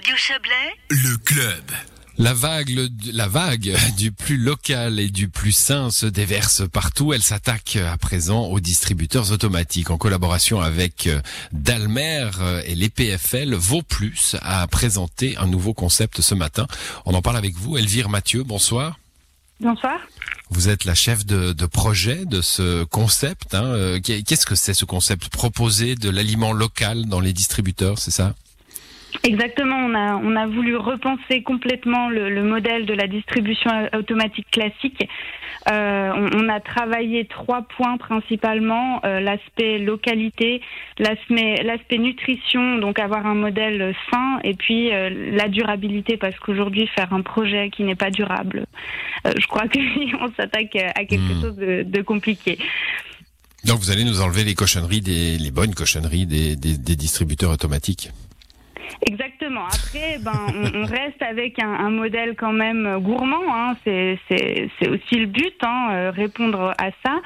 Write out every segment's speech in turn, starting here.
Radio Chablais, le club. La vague, le- la vague du plus local et du plus sain se déverse partout. Elle s'attaque à présent aux distributeurs automatiques. En collaboration avec euh, Dalmer euh, et les PFL, Vauplus a présenté un nouveau concept ce matin. On en parle avec vous, Elvire Mathieu. Bonsoir. Bonsoir. Vous êtes la chef de, de projet de ce concept. hein. Euh, qu'est- Qu'est-ce que c'est ce concept Proposer de l'aliment local dans les distributeurs, c'est ça? Exactement, on a, on a voulu repenser complètement le, le modèle de la distribution automatique classique. Euh, on, on a travaillé trois points principalement, euh, l'aspect localité, l'aspect nutrition, donc avoir un modèle sain, et puis euh, la durabilité, parce qu'aujourd'hui faire un projet qui n'est pas durable, euh, je crois qu'on s'attaque à quelque Hmm. chose de, de compliqué. Donc vous allez nous enlever les cochonneries, des, les bonnes cochonneries des, des, des distributeurs automatiques? Exactement. Après, ben, on, on reste avec un, un modèle quand même gourmand. Hein. C'est, aussi le but, hein, euh, répondre à ça.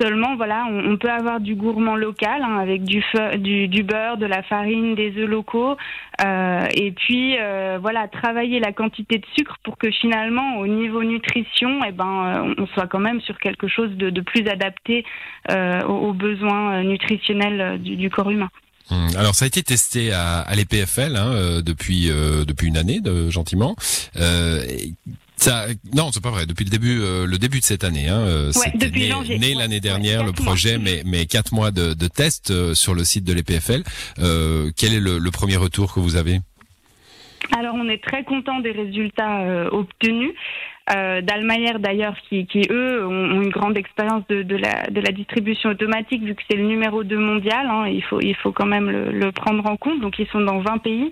Seulement, voilà, on, on peut avoir du gourmand local hein, avec du, feu- du, du beurre, de la farine, des œufs locaux, euh, et puis euh, voilà, travailler la quantité de sucre pour que finalement, au niveau nutrition, eh ben, euh, on soit quand même sur quelque chose de, de plus adapté euh, aux, aux besoins nutritionnels du, du corps humain. Hum, Alors ça a été testé à, à l'EPFL hein, euh, depuis euh, depuis une année, de, gentiment. Euh, ça, non, c'est pas vrai. Depuis le début, euh, le début de cette année, hein, euh, depuis né, janvier. né Ouais, l'année ouais, dernière le quatre mois. projet, mais mais quatre mois de, de tests euh, sur le site de l'EPFL. Euh, quel est le, le premier retour que vous avez? Alors, on est très content des résultats euh, obtenus. Euh, d'ailleurs, qui, qui, eux ont, une grande expérience de, la, de la distribution automatique, vu que c'est le numéro 2 mondial, hein, il, faut, il faut quand même le, prendre en compte. Donc, ils sont dans 20 pays.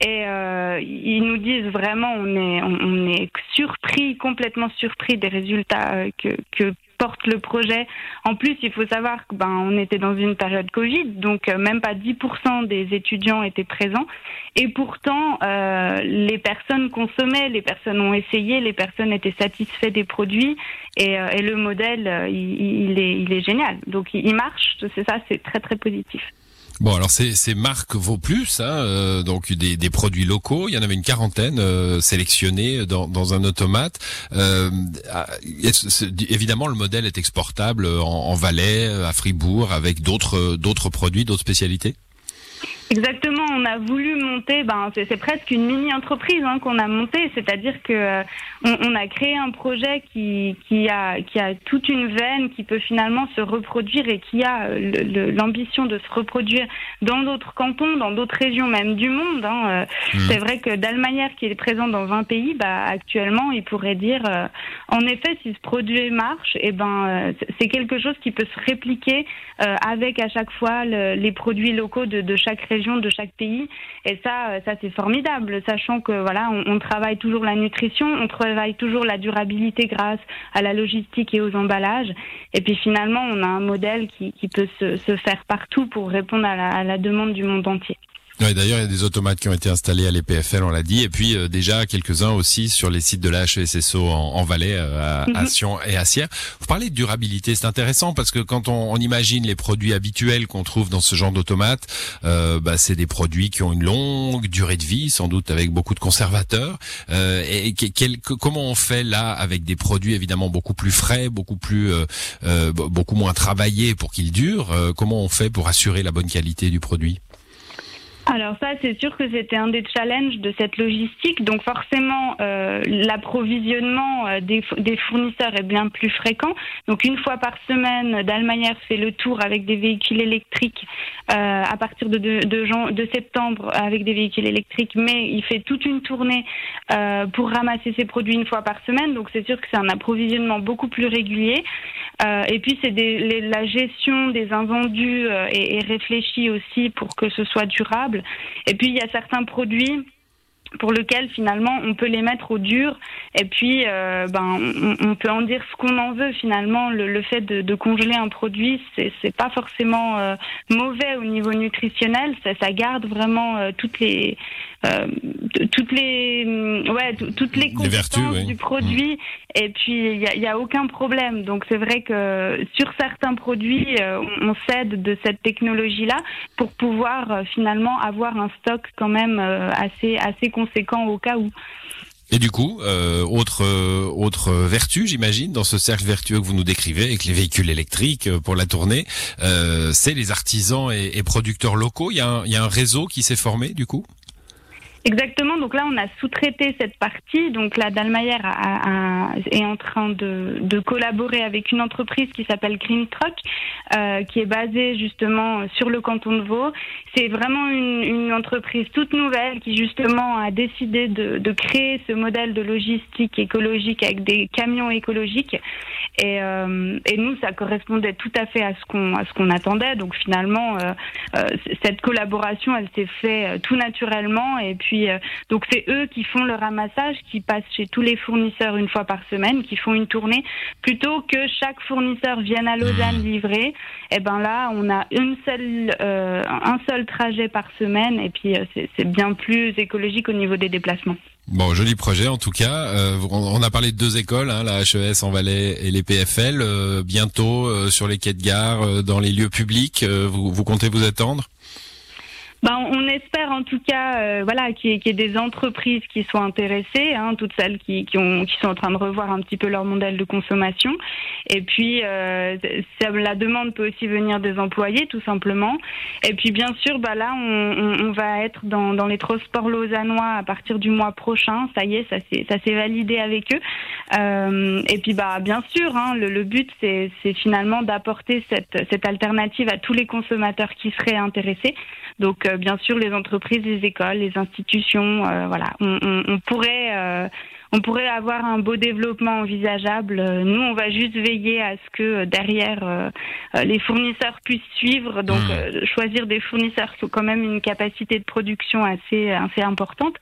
Et euh, ils nous disent vraiment, on est, on, on est surpris, complètement surpris des résultats euh, que, que porte le projet. En plus, il faut savoir que ben on était dans une période Covid, donc euh, même pas 10% des étudiants étaient présents. Et pourtant, euh, les personnes consommaient, les personnes ont essayé, les personnes étaient satisfaites des produits et, euh, et le modèle, euh, il, est, il est génial. Donc il marche, c'est ça, c'est très très positif. Bon, alors c'est c'est marque Vauplus, hein, euh, donc des, produits locaux. Il y en avait une quarantaine euh, sélectionnés dans, un automate. Euh, ah, évidemment, le modèle est exportable en, en Valais, à Fribourg, avec d'autres d'autres produits, d'autres spécialités? Exactement, on a voulu monter, ben c'est presque une mini entreprise hein, qu'on a montée, c'est-à-dire que euh, on, on a créé un projet qui qui a qui a toute une veine qui peut finalement se reproduire et qui a euh, l'ambition de se reproduire dans d'autres cantons, dans d'autres régions même du monde. Hein. Euh, Mhm. C'est vrai que Dalmayer qui est présent dans 20 pays, bah actuellement il pourrait dire, euh, en effet, si ce produit marche, et ben euh, c'est- c'est quelque chose qui peut se répliquer euh, avec à chaque fois le- les produits locaux de, de chaque région, de chaque pays. Et ça, euh, ça c'est formidable, sachant que voilà, on, travaille toujours la nutrition, on travaille toujours la durabilité grâce à la logistique et aux emballages. Et puis finalement, on a un modèle qui, peut se, faire partout pour répondre à la demande du monde entier. Ouais, D'ailleurs, il y a des automates qui ont été installés à l'EPFL, on l'a dit, et puis euh, déjà quelques-uns aussi sur les sites de la HESSO en, en Valais, euh, à, à Mhm. Sion et à Sierre. Vous parlez de durabilité, c'est intéressant parce que quand on, on imagine les produits habituels qu'on trouve dans ce genre d'automates, euh, bah, c'est des produits qui ont une longue durée de vie, sans doute avec beaucoup de conservateurs. Euh, et que- quel- que- comment on fait là avec des produits évidemment beaucoup plus frais, beaucoup plus, euh, euh, beaucoup moins travaillés pour qu'ils durent euh, Comment on fait pour assurer la bonne qualité du produit? Alors ça, c'est sûr que c'était un des challenges de cette logistique. Donc forcément, euh, l'approvisionnement euh, des, fournisseurs est bien plus fréquent. Donc une fois par semaine, Dalmayer fait le tour avec des véhicules électriques euh, à partir de, septembre avec des véhicules électriques, mais il fait toute une tournée pour ramasser ses produits une fois par semaine. Donc c'est sûr que c'est un approvisionnement beaucoup plus régulier. Euh, et puis c'est la gestion des invendus euh, est, est réfléchie aussi pour que ce soit durable. Et puis il y a certains produits pour lequel finalement on peut les mettre au dur. Et puis euh, ben on, peut en dire ce qu'on en veut finalement. Le, fait de, congeler un produit c'est c'est pas forcément mauvais au niveau nutritionnel. Ça, ça garde vraiment toutes les toutes les mm, ouais toutes les vertus du produit et puis il y a, y a, aucun problème donc c'est vrai que sur certains produits on, on cède de cette technologie là pour pouvoir finalement avoir un stock quand même assez assez conséquent au cas où. Et du coup, euh, autre euh, autre vertu, j'imagine, dans ce cercle vertueux que vous nous décrivez avec les véhicules électriques euh, pour la tournée, euh, c'est les artisans et, et, producteurs locaux. Il y, a un, il y a un réseau qui s'est formé, du coup? Exactement. Donc là, on a sous-traité cette partie. Donc la Dalmayer est en train de, de, collaborer avec une entreprise qui s'appelle Green Truck, euh, qui est basée justement sur le canton de Vaud. C'est vraiment une, une, entreprise toute nouvelle qui justement a décidé de, de, créer ce modèle de logistique écologique avec des camions écologiques. Et, euh, et nous, ça correspondait tout à fait à ce qu'on à ce qu'on attendait. Donc finalement, euh, euh cette collaboration, elle s'est faite euh, tout naturellement. Et puis euh, donc c'est eux qui font le ramassage, qui passent chez tous les fournisseurs une fois par semaine, qui font une tournée, plutôt que chaque fournisseur vienne à Lausanne mmh. livrer. Et eh ben là, on a une seule, euh, un seul trajet par semaine, et puis euh, c'est bien plus écologique au niveau des déplacements. Bon, joli projet en tout cas. Euh, on a parlé de deux écoles, hein, la HES en Valais et les PFL. Euh, bientôt euh, sur les quais de gare, dans les lieux publics, vous, vous comptez vous attendre? Ben, on espère en tout cas, euh, voilà, qu'il y, ait des entreprises qui soient intéressées, hein, toutes celles qui, ont, qui sont en train de revoir un petit peu leur modèle de consommation. Et puis, euh, la demande peut aussi venir des employés, tout simplement. Et puis, bien sûr, bah là, on, on, va être dans, dans les transports lausannois à partir du mois prochain. Ça y est, ça s'est validé avec eux. Euh, et puis, bah, bien sûr, hein, le, le but, c'est finalement d'apporter cette, cette alternative à tous les consommateurs qui seraient intéressés. Donc, euh, bien sûr, les entreprises, les écoles, les institutions, euh, voilà, on, on, on pourrait euh, on pourrait avoir un beau développement envisageable. Nous, on va juste veiller à ce que derrière les fournisseurs puissent suivre, donc mmh. choisir des fournisseurs qui ont quand même une capacité de production assez assez importante.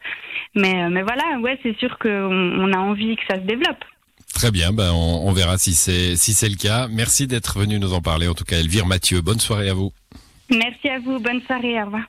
Mais mais voilà, ouais, c'est sûr qu'on on a envie que ça se développe. Très bien, ben on, on verra si c'est si c'est le cas. Merci d'être venu nous en parler. En tout cas, Elvire Mathieu, bonne soirée à vous. Merci à vous, bonne soirée, au revoir.